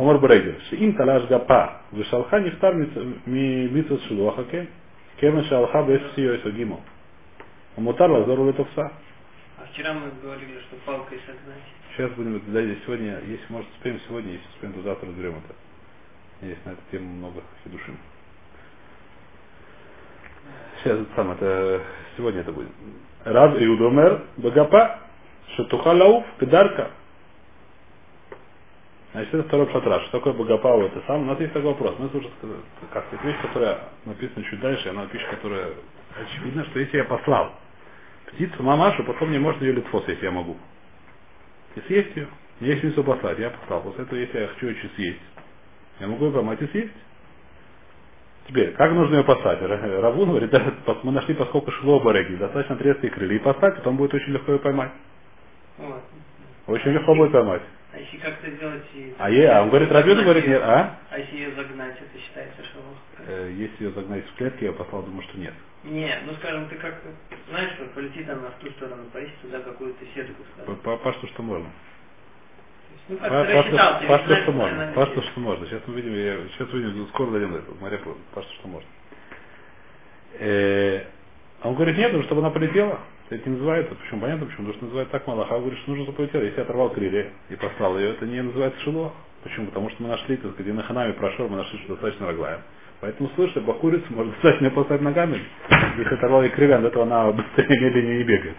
[SPEAKER 1] Омар Брегер, им талаш гапа, вышалха нефтар митсус шилуаха кен, кемен шалха без сио гимо. Мутар лазору летовса.
[SPEAKER 2] А вчера мы говорили, что палкой согнать.
[SPEAKER 1] Сейчас будем, да, здесь сегодня, если может успеем сегодня, если успеем, то завтра разберем это. Есть на эту тему много душим. Сейчас это самое, это сегодня это будет. Рав Иудомер Багапа Шатухалауф Педарка. Значит, это второй пшатраж. Что такое Багапау? Это сам. У нас есть такой вопрос. Мы слушаем, как сказать, вещь, которая написана чуть дальше, она пишет, которая очевидно, что если я послал птицу мамашу, потом мне можно ее литфос, если я могу. И съесть ее. Мне есть смысл послать, я послал. После этого, если я хочу ее съесть, я могу ее поймать и съесть. Теперь, как нужно ее послать? Ра- Равун говорит, да, мы нашли поскольку шло бареги, достаточно отрезать крылья и послать, потом будет очень легко ее поймать.
[SPEAKER 2] Вот.
[SPEAKER 1] Очень легко будет поймать.
[SPEAKER 2] А если как-то сделать и...
[SPEAKER 1] А, е, а он говорит, Рабин говорит, нет, а?
[SPEAKER 2] А если ее загнать, это считается шелух?
[SPEAKER 1] Э, если ее загнать в клетки, я послал, думаю, что нет.
[SPEAKER 2] Не, ну скажем, ты как знаешь, что полетит она в ту сторону, повесит туда какую-то сетку,
[SPEAKER 1] По, что, что можно.
[SPEAKER 2] Ну
[SPEAKER 1] По, что, по что, что можно. По что, что можно. Сейчас мы видим, я, сейчас увидим, скоро до этого. Смотря по, что, что можно. Э, он говорит, нет, ну, чтобы она полетела. Это не называется. Почему? Понятно, почему? Потому что называется так Малаха. Говорит, что нужно, чтобы полетела. Если я оторвал крылья и послал ее, это не называется шило. Почему? Потому что мы нашли, так сказать, и на ханаме прошел, мы нашли, что достаточно роглаем. Поэтому слышите, бахурицу можно достаточно послать ногами. Если оторвал ей крылья, от этого она быстрее, медленнее не бегает.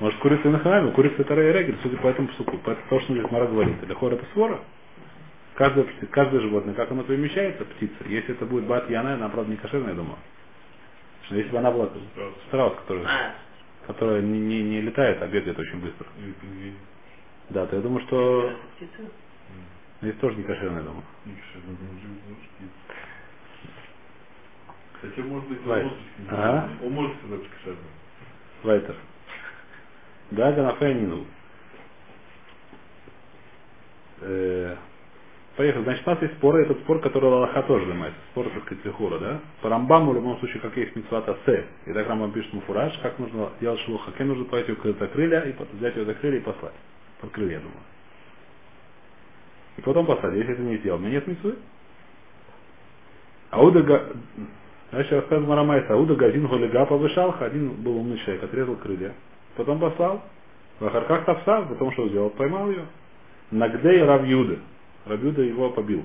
[SPEAKER 1] Может, курица на ханаме, курица это регель, судя по этому псуку. По то, что здесь Мара говорит. Или хор это свора. Каждое, каждое животное, как оно перемещается, птица, если это будет бат яна, она, правда, не кошерная, я думаю. Если бы она была
[SPEAKER 3] Страус.
[SPEAKER 1] который,
[SPEAKER 2] А,
[SPEAKER 1] которая не, не, не летает, а бегает очень быстро. Да, то я думаю, что
[SPEAKER 2] это птица?
[SPEAKER 1] здесь тоже не кошерная, я думаю.
[SPEAKER 3] Хотя, может быть, он может быть
[SPEAKER 1] Ага.
[SPEAKER 3] Он может сказать кошерно.
[SPEAKER 1] Вайтер. Да, Ганафенину. Э, Поехали. Значит, у нас есть споры, этот спор, который Аллаха тоже занимается. Спор, так сказать, Лихура, да? По Рамбаму, в любом случае, как есть митцвата С. И так Рамбам пишет Муфураж, как нужно делать шелуха. Кем нужно пойти его за крылья, и взять его за крылья и послать. Под крылья, я думаю. И потом послать. Если это не сделал, у меня нет митцвы. Ауда Га... Дальше рассказывает Марамайса. Ауда Газин Голига повышалха. Один был умный человек, отрезал крылья. Потом послал. В Ахарках Тавса, потом что сделал? Поймал ее. Нагдей Равьюда. Равьюда его побил.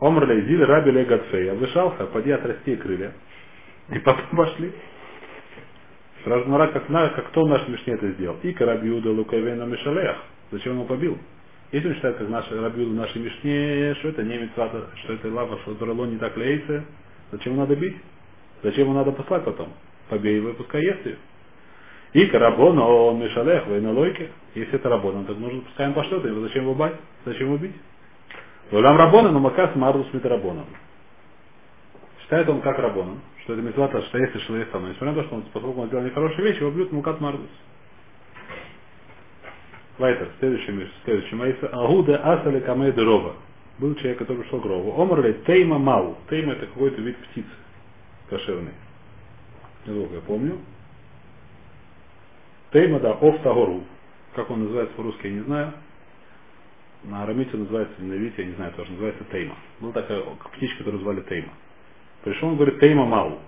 [SPEAKER 1] Омр Лейзиль Раби Легатфей. Обвышался, поди отрасти крылья. И потом пошли. Сразу как, на- как кто в нашей Мишне это сделал? И Рабиуда Лукавена Мишалех. Зачем он его побил? Если он считает, как наш Рабиуда нашей Мишне, что это не митцвата, что это лава, что Дуралон не так лейся, зачем его надо бить? Зачем его надо послать потом? Побей его и пускай ест ее. И Карабона, он Мишалех, лойке. Если это Рабона, так нужно, пускай он пошлет его. Зачем его бать? Зачем его бить? Улам Рабона, но Макас Мардус Митрабоном. Считает он как Рабоном, что это митцвата, что если человек сам, несмотря на то, что он, поскольку он сделал нехорошие вещи, его бьют Мукат Мардус. Вайтер, следующий миш, следующий Маиса. Агуда Асали Камей Рова. Был человек, который пришел к Рову. Омрли Тейма Мау. Тейма это какой-то вид птицы кошерный. Недолго я помню. Тейма, да, Офтагору. Как он называется по-русски, я не знаю. На арамите называется, на иврите, я не знаю, тоже называется Тейма. Была такая птичка, которую звали Тейма. Пришел он говорит, Тейма Мау.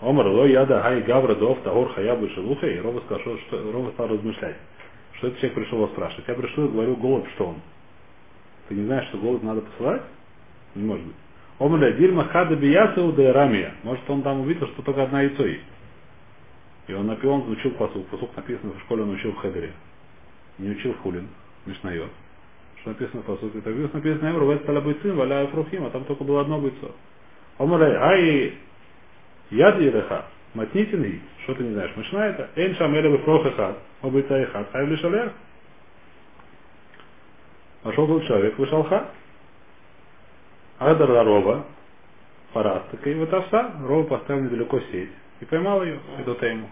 [SPEAKER 1] Омар ло яда хай гавра до Офтагор хаябы шелуха. И Рова сказал, что, Рова стал размышлять. Что этот человек пришел вас спрашивать? Я пришел и говорю, голод что он? Ты не знаешь, что голод надо посылать? Не может быть. Омля дильма хада биясу да рамия. Может, он там увидел, что только одна яйцо есть. И он напил, он учил посук. Посук написано в школе, он учил в Хедере. Не учил хулин, Мишнайот. Что написано в посуке? Так здесь написано, Эмру, вэт таля бойцин, валя фрухим, а там только было одно бойцо. Омля, ай, яд ереха, матнитин что ты не знаешь, Мишна это? Эйн шам эле бефрох эхад, обойца эхад, хайв лишалер. Пошел тот человек, вышел ха. Адар Рова, Парастака и вот овса, Рова поставил недалеко сеть и поймал ее, эту тему.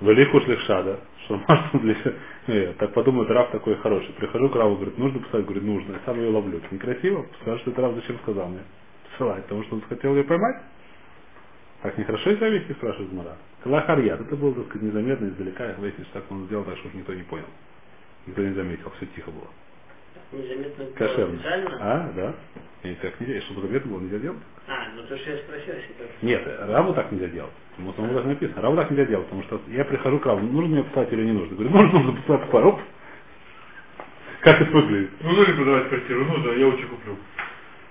[SPEAKER 1] Велиху шлихшада, что может для так подумает Рав такой хороший. Прихожу к Раву, говорит, нужно писать, говорит, нужно. Я сам ее ловлю. Это некрасиво. Скажет, что это Рав зачем сказал мне? Посылать, потому что он хотел ее поймать. Так нехорошо себя вести, спрашивает Мара. Калахарьят, это было, так сказать, незаметно издалека, выяснилось, так он сделал, так что никто не понял. Никто не заметил, все тихо было.
[SPEAKER 2] Незаметно
[SPEAKER 1] Кошерно.
[SPEAKER 2] специально?
[SPEAKER 1] А, да. И так нельзя, чтобы заметно было нельзя делать.
[SPEAKER 2] А, ну то, что я спросил, если так.
[SPEAKER 1] Нет, Раву так нельзя делать. Потому что так написано. Раву так нельзя делать, потому что я прихожу к Раву, нужно мне послать или не нужно. Говорю, нужно, нужно послать по Оп. Как это выглядит?
[SPEAKER 3] Ну, нужно продавать квартиру, ну да, я очень куплю.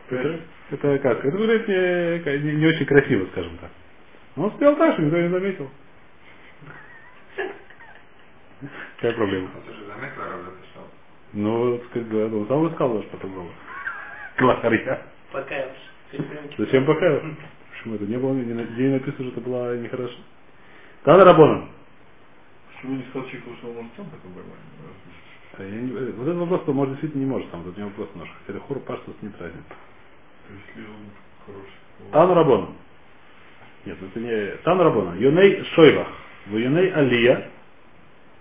[SPEAKER 1] Это, это как? Это выглядит не, не, не очень красиво, скажем так. Но он сделал так, что никто не заметил. Какая проблема?
[SPEAKER 4] Он тоже заметил.
[SPEAKER 1] Ну, так сказать, он сам искал даже потом было. Клахарья.
[SPEAKER 2] Покаялся.
[SPEAKER 1] Зачем пока? Почему это не было, не, где написано, что это было нехорошо? Тана Рабона.
[SPEAKER 3] Почему не сказал человеку, что он может сам такой поймать?
[SPEAKER 1] Я не- Вот этот вопрос, то может действительно не может сам, тут у него вопрос немножко. Хотя хур паштус не тратит.
[SPEAKER 3] Если он хороший.
[SPEAKER 1] Тан Рабона. Нет, это не Тан Рабона. Юней Шойвах. В Юней Алия.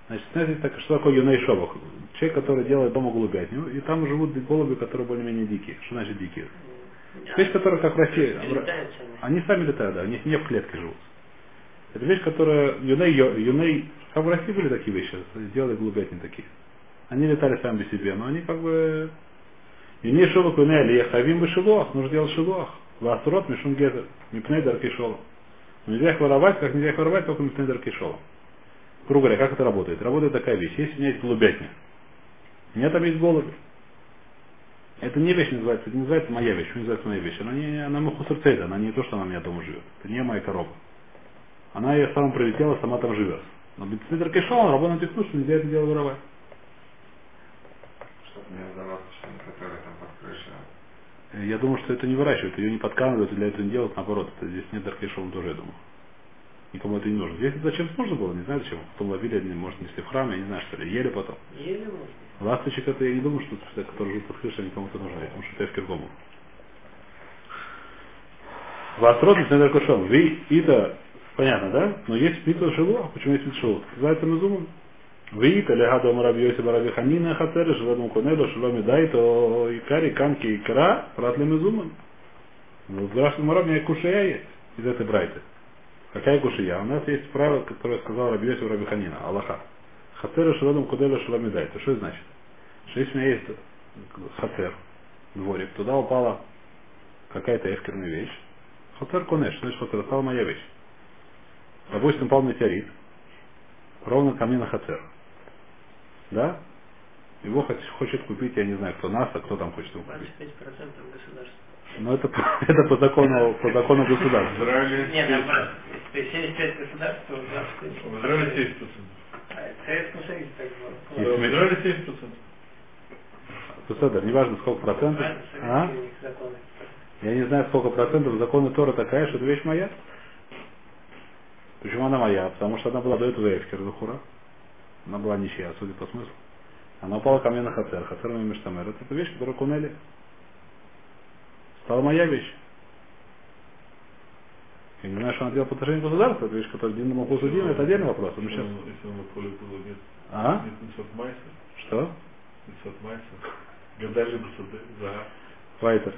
[SPEAKER 1] Значит, знаете, так, что такое Юней Шойвах? Человек, который делает дома голубятню, и там живут голуби, которые более-менее дикие. Что значит дикие? Вещь, которая как в России. Они сами летают, да, они не в клетке живут. Это вещь, которая юней, юней, как в России были такие вещи, делали голубятни такие. Они летали сами по себе, но они как бы юней шелок юней алия хавим бы шилуах, нужно делать шилуах. Васрот мишум гезер, мипней дарки шолом. Нельзя их воровать, как нельзя их воровать, только мипней дарки шолом. Грубо говоря, как это работает? Работает такая вещь. Если у меня есть голубятня, у меня там есть голуби. Это не вещь называется, это не называется моя вещь, что называется моя вещь. Она не, она мухусерцейда, она не то, что она у меня дома живет. Это не моя корова. Она ее сама прилетела, сама там живет. Но Бетсмитр Кишол, он работает что нельзя это дело воровать.
[SPEAKER 4] Чтобы не сдаваться, что который там под крышей.
[SPEAKER 1] Э, Я думаю, что это не выращивают, ее не подкармливают, для этого не делают, наоборот, это здесь нет Даркишолом тоже, я думаю. Никому это не нужно. Здесь это зачем нужно было, не знаю зачем. Потом ловили, они, может, несли в храме, я не знаю, что ли, ели потом.
[SPEAKER 2] Еле можно.
[SPEAKER 1] Ласточек это я не думаю, что это, которые живут под крышей, они кому-то нужны, потому что это эфкер гому. Восрод Седер Кушон. Ви Ита, понятно, да? Но есть Митва Шилуах. Почему есть Митва Шилуах? Называется Мезуман. Виита лега дома раби Йоси бараби Ханина хатер, шведом конело, шломи дай, то икари канки икра, прат ли мезуман. В Зрашном Арабе кушая есть из этой брайты. Какая кушия? У нас есть правило, которое сказал Раби Йосиф Раби Ханина, Аллаха. Хатер шелодом куделя шелами дай. То что это значит? Что если у меня есть хатер, дворик, туда упала какая-то эфкерная вещь. Хатер конеш, значит хатер, стала моя вещь. Допустим, упал метеорит, ровно ко мне на хатер. Да? Его хочет, хочет купить, я не знаю, кто НАСА, кто там хочет его купить.
[SPEAKER 2] 25% государства.
[SPEAKER 1] Но это, это по закону, по закону государства.
[SPEAKER 2] Нет, наоборот. Если 75 государств, то 20
[SPEAKER 3] в Израиле 7%.
[SPEAKER 2] А это в Советском Союзе так было.
[SPEAKER 3] В Израиле 7%.
[SPEAKER 1] Государь, неважно сколько процентов. А? Я не знаю сколько процентов законы Тора такая, что эта вещь моя. Почему она моя? Потому что она была до этого Эфкер Захура. Она была ничья, судя по смыслу. Она упала ко мне на Хацер. Хацер мой Мештамер. Это вещь, которую кунели. Стала моя вещь. Я не знаю, что она делала по отношению к государству. Это вещь, которая Дин мог судим, это отдельный вопрос. Мы
[SPEAKER 3] Если
[SPEAKER 1] сейчас...
[SPEAKER 3] он- Если он на поле было, нет.
[SPEAKER 1] А?
[SPEAKER 3] Нет Нисот Майса.
[SPEAKER 1] Что?
[SPEAKER 3] Майса. Гадали. За.
[SPEAKER 1] Вайтер.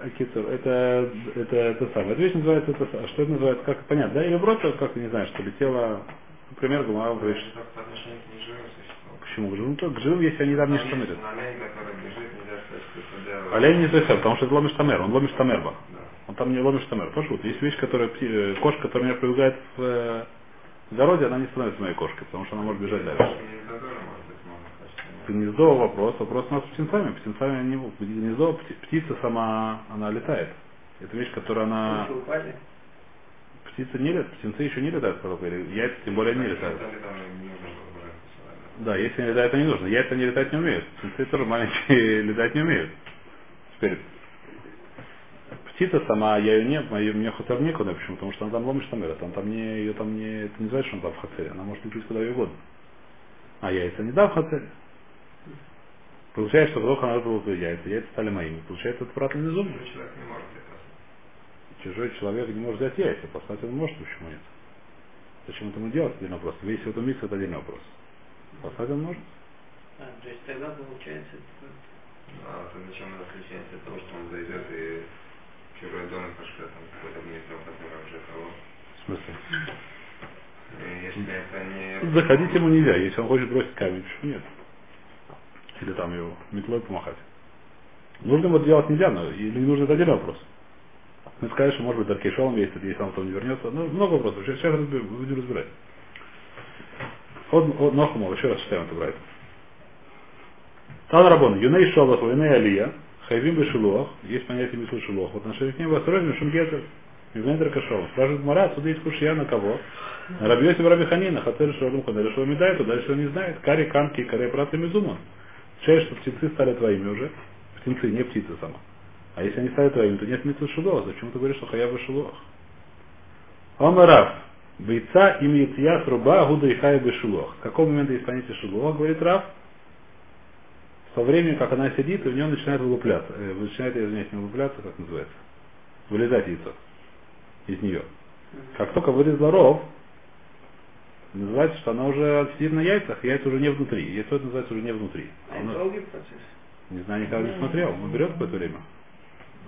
[SPEAKER 1] Акицур, это, это, это самое. Эта вещь называется, это, са- что это называется, как понятно, да? Или просто, как не знаю, что летело, например, гумара
[SPEAKER 4] неживым существам.
[SPEAKER 1] почему к живым, Ну, то к живым, если они там не
[SPEAKER 4] Там
[SPEAKER 1] штамерят.
[SPEAKER 4] олень,
[SPEAKER 1] не зайца, потому что это ломишь тамер, он ломишь тамерба. Он там не ломишь тамер. Пошут. Есть вещь, которая, э, кошка, которая меня прибегает в э, огороде, она не становится моей кошкой, потому что она может бежать дальше.
[SPEAKER 4] Не.
[SPEAKER 1] Гнездо вопрос, вопрос у нас с птенцами. Птенцами они, гнездо, пти- птица сама, она летает. Это вещь, которая она...
[SPEAKER 2] Птицы
[SPEAKER 1] не летают, птенцы еще не летают, или яйца тем более не летают.
[SPEAKER 4] Не.
[SPEAKER 1] Да, если они летают, не нужно. Яйца они летать не умеют. Птенцы тоже маленькие летать не умеют. Теперь, птица сама, я ее не, мою, мне хатер некуда, почему? Потому что она там ломишь там там, там не, ее там не, это не значит, что она там в хацере. Она может лететь куда ей угодно. А яйца не да в хацере. Получается, что вдруг она выпала яйца, яйца стали моими. Получается, это обратно зуб.
[SPEAKER 4] Чужой человек не может это.
[SPEAKER 1] Чужой человек не может взять яйца, послать он может, почему нет? Зачем это ему делать, отдельный вопрос. Весь в этом микс это отдельный вопрос. Послать он может?
[SPEAKER 2] А, то есть тогда получается, это-
[SPEAKER 4] А то зачем он отличается от того, что он зайдет и чужой дом и пошлет там какой-то гнездо, который уже кого.
[SPEAKER 1] В смысле?
[SPEAKER 4] И если это не...
[SPEAKER 1] Заходить ему нельзя, если он хочет бросить камень, почему нет? Или там его метлой помахать. Нужно это делать нельзя, но или не нужно, это отдельный вопрос. Мы скажем, что может быть Даркей Шолом есть, если он потом не вернется. Ну, много вопросов. Сейчас, сейчас разбер- будем разбирать. От, от Нохумов, еще раз читаем это брать. Тан Рабон, Юней Шолох, Юней Алия, Хайвим Бешилуах, есть понятие Мису Шилуах, в отношении к ним Васроем Шумгетер, Юней Кашов. Спрашивает Мара, отсюда есть кушья на кого? На Рабиосе Раби Ханина, Хатер Шалом Ханер Шалом Медай, то дальше он не знает. Кари, Канки, Каре, Прат и Мизума. Означает, что птенцы стали твоими уже. Птенцы, не птицы сама. А если они стали твоими, то нет Митсу Шилуах. Зачем ты говоришь, что Хаява Шилуах? Омарав. Бойца им яция труба гуда и хая бешулох. В каком момент есть понятие шулох, говорит Раф? Со времени, как она сидит, и в нее начинает вылупляться. Э, начинает, извиняюсь, не вылупляться, как называется? Вылезать яйцо из нее. Как только вылезла ров, называется, что она уже сидит на яйцах, яйца уже не внутри. Яйцо это называется уже не внутри.
[SPEAKER 2] А
[SPEAKER 1] Оно-
[SPEAKER 2] это долгий процесс.
[SPEAKER 1] не знаю, никогда не смотрел. Он берет какое-то время.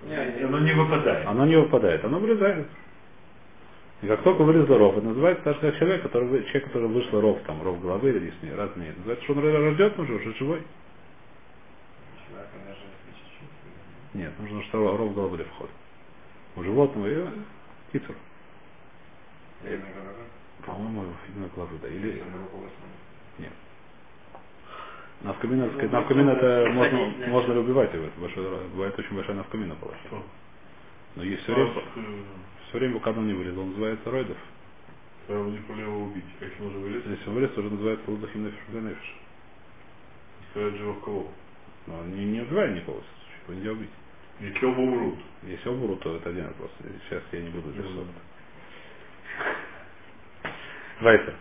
[SPEAKER 2] Не,
[SPEAKER 3] Оно не выпадает.
[SPEAKER 1] Оно не выпадает, оно вылезает. И как только вылезла ров, это называется так же, как человек, который, вы- человек, который вышел ров, там, ров головы или лишний, разные. Называется, что он рождет уже, уже живой.
[SPEAKER 4] Человека даже если чуть-чуть.
[SPEAKER 1] Нет, нужно, что ров головы вход. У животного и кицур. По-моему, именно головы, да. Или
[SPEAKER 4] Если
[SPEAKER 1] нет. Навкамина, сказать, навкамина это можно,
[SPEAKER 2] Ходить, да.
[SPEAKER 1] можно убивать его. Это большой, бывает очень большая навкамина была. Но есть все время, все время, пока он не вылез, он называется ройдов.
[SPEAKER 3] Треба не его убить. Как он уже вылез,
[SPEAKER 1] Если вылез, уже называется лудахим нефиш.
[SPEAKER 3] сказать живых кого.
[SPEAKER 1] Но он не, не убивает никого, его нельзя убить.
[SPEAKER 3] Если оба умрут.
[SPEAKER 1] Если он то это один вопрос. Сейчас я не буду здесь
[SPEAKER 3] Ну,
[SPEAKER 1] Вайтер.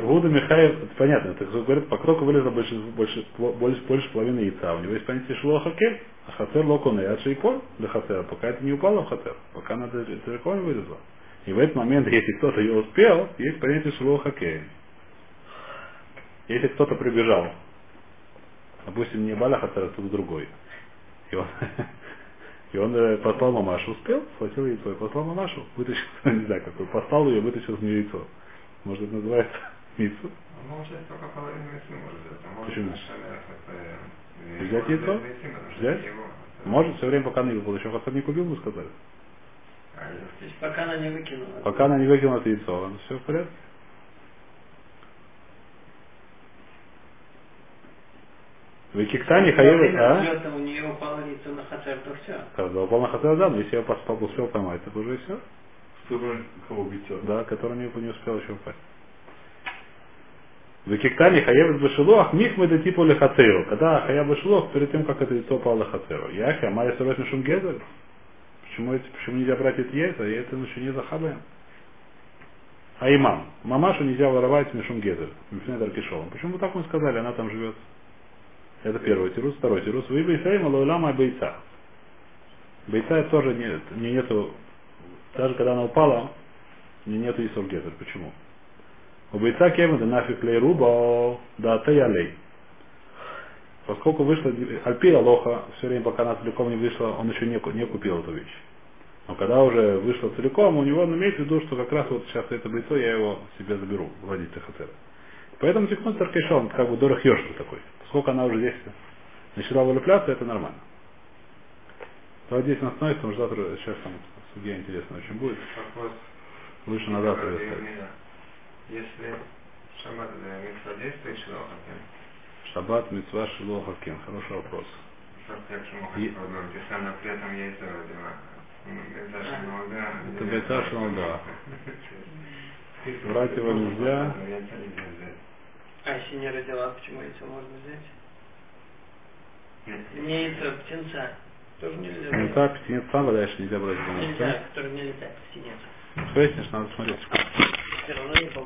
[SPEAKER 1] Гуда Михаев, это понятно, так говорит, по кроку вылезло больше, больше, больше, больше половины яйца. У него есть понятие шло хакель, а хатер локон и ачейпон для хатера, пока это не упало в хатер, пока она далеко не вылезла. И в этот момент, если кто-то ее успел, есть понятие шло хакель. Если кто-то прибежал, допустим, не Баля хатер, а кто-то другой, и он, и он э, послал мамашу, успел, схватил яйцо и послал мамашу, вытащил, не знаю какой, послал ее, вытащил из нее яйцо. Может, это называется митсу?
[SPEAKER 4] Может, только половину мясу может взять. а
[SPEAKER 1] Почему?
[SPEAKER 4] шалях, это, э,
[SPEAKER 1] Взять яйцо?
[SPEAKER 4] что
[SPEAKER 1] Взять?
[SPEAKER 4] его, это-
[SPEAKER 1] Может, все время, пока не выпал. Еще хатер не купил, бы сказали.
[SPEAKER 4] А,
[SPEAKER 2] То есть пока она не выкинула.
[SPEAKER 1] Пока она не выкинула это яйцо, он все в порядке. В Киктане хаевы, а?
[SPEAKER 2] Взлета у нее упало яйцо на хатер, то все.
[SPEAKER 1] Когда упал на хатер, да, но если я поспал, успел поймать, так уже все.
[SPEAKER 3] Чтобы кого биться.
[SPEAKER 1] Да, который не, не успел еще упасть. В Киктане хаевы башилох, мих мы до типа лехацеру. Когда хая башилох, перед тем, как это яйцо упало лехацеру. Яхи, а майя сорос мишум гезель. Почему, эти- почему нельзя брать эти яйца? Я это еще не захабаем. А имам. Мамашу нельзя воровать мишум гезель. Мишнет Аркишолом. Почему так мы сказали? Она там живет. Это первый тирус. Второй тирус. Вы бейсаима лоулама бойца. Бойца тоже нет, не нету, даже когда она упала, не нету Исор Гезер. Почему? У бойца кевен да нафиг лей руба да таялей. Поскольку вышла Альпи Алоха, все время пока она целиком не вышла, он еще не, не купил эту вещь. Но когда уже вышла целиком, у него он имеет в виду, что как раз вот сейчас это бойцо я его себе заберу, владеть Хатера. Поэтому Тикнун Таркайшал, он как бы Йошер такой. Поскольку она уже здесь начала вылепляться, это нормально. Давай здесь остановимся, потому что завтра сейчас там судья интересно очень будет.
[SPEAKER 4] Вопрос.
[SPEAKER 1] Лучше на завтра оставить.
[SPEAKER 4] Если шаббат митцва действует шлохакин,
[SPEAKER 1] Шаббат, митцва, шило, хакен. Хороший вопрос. И-?
[SPEAKER 4] Ну.
[SPEAKER 1] Это бейца шалмалга. Брать его нельзя.
[SPEAKER 2] А если не родила, почему яйцо можно взять? Не яйцо, птенца. Тоже нельзя
[SPEAKER 1] Ну
[SPEAKER 2] взять.
[SPEAKER 1] так, птенец сам дальше нельзя брать.
[SPEAKER 2] Нельзя, который не летает, птенец.
[SPEAKER 1] Пояснишь, надо смотреть.
[SPEAKER 2] Все равно не помогает.